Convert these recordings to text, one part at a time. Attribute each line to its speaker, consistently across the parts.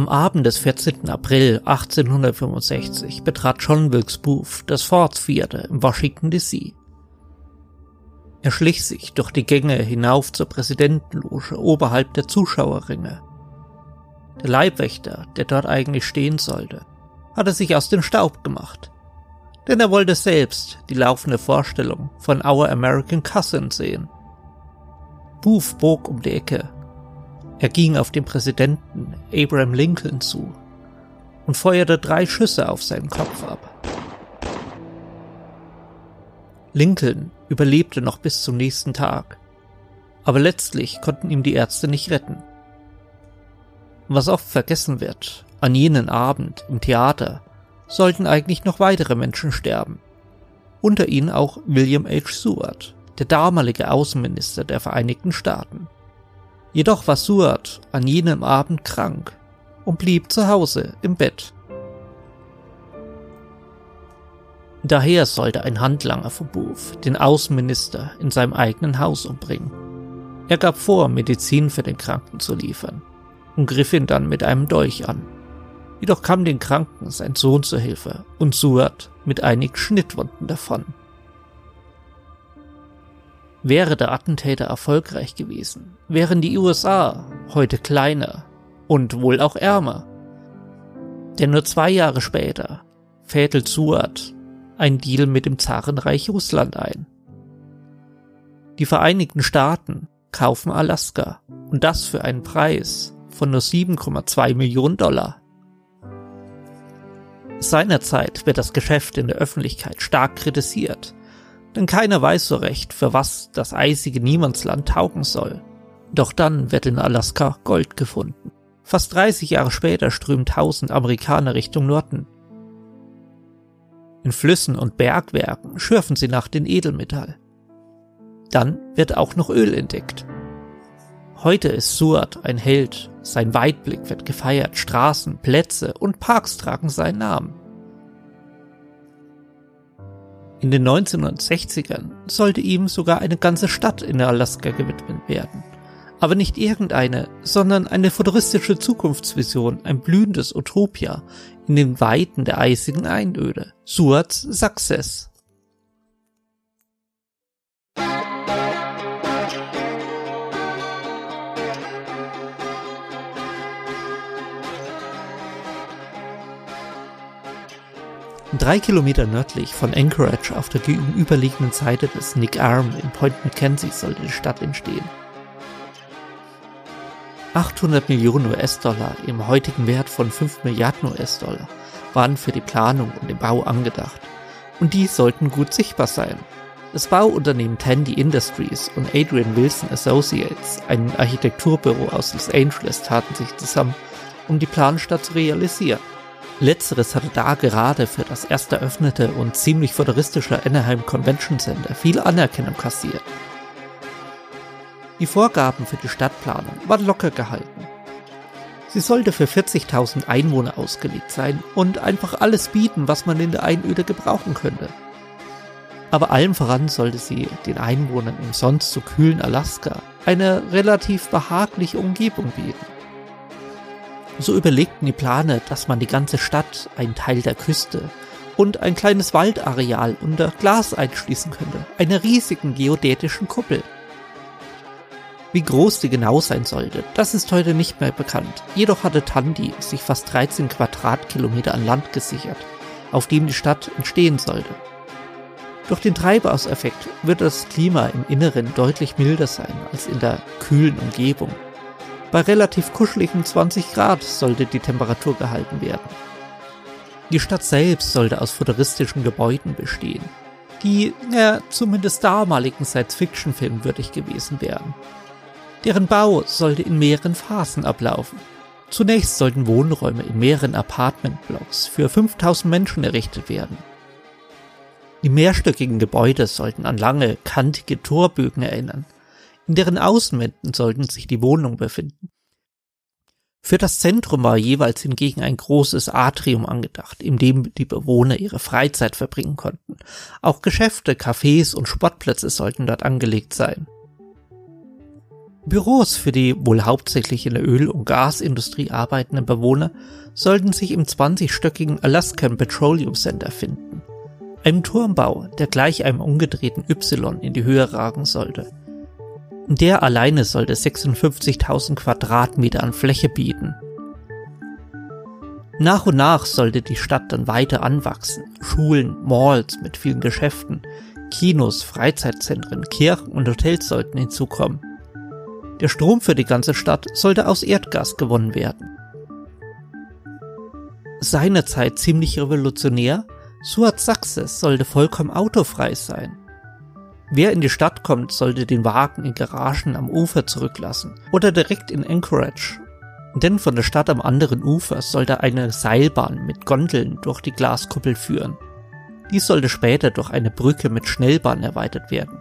Speaker 1: Am Abend des 14. April 1865 betrat John Wilkes Booth das Ford Theater in Washington DC. Er schlich sich durch die Gänge hinauf zur Präsidentenloge oberhalb der Zuschauerringe. Der Leibwächter, der dort eigentlich stehen sollte, hatte sich aus dem Staub gemacht. Denn er wollte selbst die laufende Vorstellung von Our American Cousin sehen. Booth bog um die Ecke. Er ging auf den Präsidenten Abraham Lincoln zu und feuerte drei Schüsse auf seinen Kopf ab. Lincoln überlebte noch bis zum nächsten Tag, aber letztlich konnten ihm die Ärzte nicht retten. Was oft vergessen wird, an jenen Abend im Theater sollten eigentlich noch weitere Menschen sterben. Unter ihnen auch William H. Seward, der damalige Außenminister der Vereinigten Staaten. Jedoch war Seward an jenem Abend krank und blieb zu Hause im Bett. Daher sollte ein Handlanger von Booth den Außenminister in seinem eigenen Haus umbringen. Er gab vor, Medizin für den Kranken zu liefern und griff ihn dann mit einem Dolch an. Jedoch kam den Kranken sein Sohn zur Hilfe und Seward mit einigen Schnittwunden davon. Wäre der Attentäter erfolgreich gewesen, wären die USA heute kleiner und wohl auch ärmer. Denn nur zwei Jahre später fädelt Seward ein Deal mit dem Zarenreich Russland ein. Die Vereinigten Staaten kaufen Alaska und das für einen Preis von nur 7,2 Millionen Dollar. Seinerzeit wird das Geschäft in der Öffentlichkeit stark kritisiert, denn keiner weiß so recht, für was das eisige Niemandsland taugen soll. Doch dann wird in Alaska Gold gefunden. Fast 30 Jahre später strömen tausend Amerikaner Richtung Norden. In Flüssen und Bergwerken schürfen sie nach den Edelmetall. Dann wird auch noch Öl entdeckt. Heute ist Seward ein Held, sein Weitblick wird gefeiert, Straßen, Plätze und Parks tragen seinen Namen. In den 1960ern sollte ihm sogar eine ganze Stadt in Alaska gewidmet werden. Aber nicht irgendeine, sondern eine futuristische Zukunftsvision, ein blühendes Utopia in den Weiten der eisigen Einöde. Sewards Success. Drei Kilometer nördlich von Anchorage auf der gegenüberliegenden Seite des Nick Arm in Point McKenzie sollte die Stadt entstehen. 800 Millionen US-Dollar im heutigen Wert von 5 Milliarden US-Dollar waren für die Planung und den Bau angedacht. Und die sollten gut sichtbar sein. Das Bauunternehmen Tandy Industries und Adrian Wilson Associates, ein Architekturbüro aus Los Angeles, taten sich zusammen, um die Planstadt zu realisieren. Letzteres hatte da gerade für das erst eröffnete und ziemlich futuristische Anaheim Convention Center viel Anerkennung kassiert. Die Vorgaben für die Stadtplanung waren locker gehalten. Sie sollte für 40.000 Einwohner ausgelegt sein und einfach alles bieten, was man in der Einöde gebrauchen könnte. Aber allem voran sollte sie den Einwohnern im sonst so kühlen Alaska eine relativ behagliche Umgebung bieten. So überlegten die Planer, dass man die ganze Stadt, einen Teil der Küste und ein kleines Waldareal unter Glas einschließen könnte, einer riesigen geodätischen Kuppel. Wie groß die genau sein sollte, das ist heute nicht mehr bekannt. Jedoch hatte Tandy sich fast 13 Quadratkilometer an Land gesichert, auf dem die Stadt entstehen sollte. Durch den Treibhauseffekt wird das Klima im Inneren deutlich milder sein als in der kühlen Umgebung. Bei relativ kuscheligen 20 Grad sollte die Temperatur gehalten werden. Die Stadt selbst sollte aus futuristischen Gebäuden bestehen, die, ja, zumindest damaligen Science-Fiction-Filmen würdig gewesen wären. Deren Bau sollte in mehreren Phasen ablaufen. Zunächst sollten Wohnräume in mehreren Apartmentblocks für 5000 Menschen errichtet werden. Die mehrstöckigen Gebäude sollten an lange, kantige Torbögen erinnern, in deren Außenwänden sollten sich die Wohnungen befinden. Für das Zentrum war jeweils hingegen ein großes Atrium angedacht, in dem die Bewohner ihre Freizeit verbringen konnten. Auch Geschäfte, Cafés und Sportplätze sollten dort angelegt sein. Büros für die wohl hauptsächlich in der Öl- und Gasindustrie arbeitenden Bewohner sollten sich im 20-stöckigen Alaskan Petroleum Center finden. Einem Turmbau, der gleich einem umgedrehten Y in die Höhe ragen sollte. Der alleine sollte 56.000 Quadratmeter an Fläche bieten. Nach und nach sollte die Stadt dann weiter anwachsen. Schulen, Malls mit vielen Geschäften, Kinos, Freizeitzentren, Kirchen und Hotels sollten hinzukommen. Der Strom für die ganze Stadt sollte aus Erdgas gewonnen werden. Seinerzeit ziemlich revolutionär, Suat Success sollte vollkommen autofrei sein. Wer in die Stadt kommt, sollte den Wagen in Garagen am Ufer zurücklassen oder direkt in Anchorage. Denn von der Stadt am anderen Ufer sollte eine Seilbahn mit Gondeln durch die Glaskuppel führen. Dies sollte später durch eine Brücke mit Schnellbahn erweitert werden.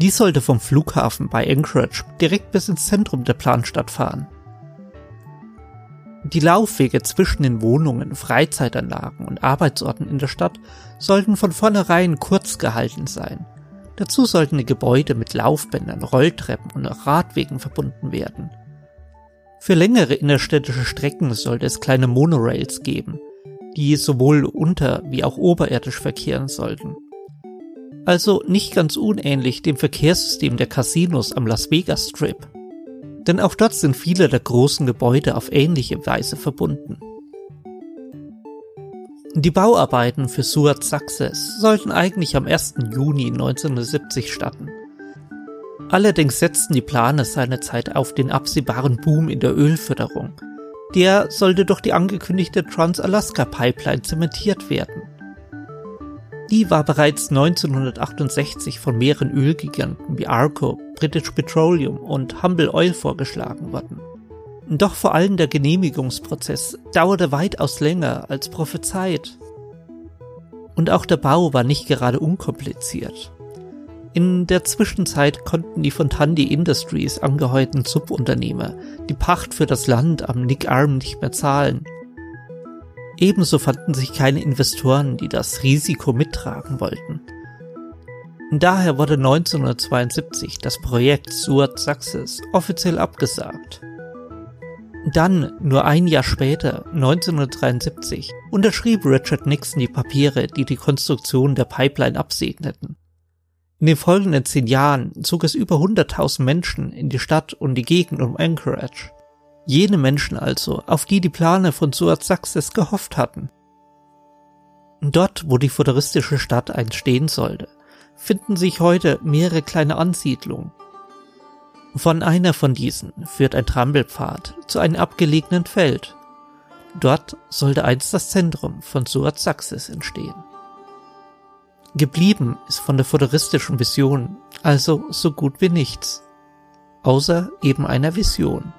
Speaker 1: Dies sollte vom Flughafen bei Anchorage direkt bis ins Zentrum der Planstadt fahren. Die Laufwege zwischen den Wohnungen, Freizeitanlagen und Arbeitsorten in der Stadt sollten von vornherein kurz gehalten sein. Dazu sollten die Gebäude mit Laufbändern, Rolltreppen und Radwegen verbunden werden. Für längere innerstädtische Strecken sollte es kleine Monorails geben, die sowohl unter- wie auch oberirdisch verkehren sollten. Also nicht ganz unähnlich dem Verkehrssystem der Casinos am Las Vegas Strip. Denn auch dort sind viele der großen Gebäude auf ähnliche Weise verbunden. Die Bauarbeiten für Suat Success sollten eigentlich am 1. Juni 1970 starten. Allerdings setzten die Planer seinerzeit auf den absehbaren Boom in der Ölförderung. Der sollte durch die angekündigte Trans-Alaska Pipeline zementiert werden. Die war bereits 1968 von mehreren Ölgiganten wie Arco, British Petroleum und Humble Oil vorgeschlagen worden. Doch vor allem der Genehmigungsprozess dauerte weitaus länger als prophezeit. Und auch der Bau war nicht gerade unkompliziert. In der Zwischenzeit konnten die von Tandy Industries angeheuerten Subunternehmer die Pacht für das Land am Nick Arm nicht mehr zahlen Ebenso fanden sich keine Investoren, die das Risiko mittragen wollten. Daher wurde 1972 das Projekt Suat Success offiziell abgesagt. Dann, nur ein Jahr später, 1973, unterschrieb Richard Nixon die Papiere, die die Konstruktion der Pipeline absegneten. In den folgenden zehn Jahren zog es über 100.000 Menschen in die Stadt und die Gegend um Anchorage. Jene Menschen also, auf die die Planer von Success gehofft hatten. Dort, wo die futuristische Stadt einst stehen sollte, finden sich heute mehrere kleine Ansiedlungen. Von einer von diesen führt ein Trampelpfad zu einem abgelegenen Feld. Dort sollte einst das Zentrum von Success entstehen. Geblieben ist von der futuristischen Vision also so gut wie nichts, außer eben einer Vision.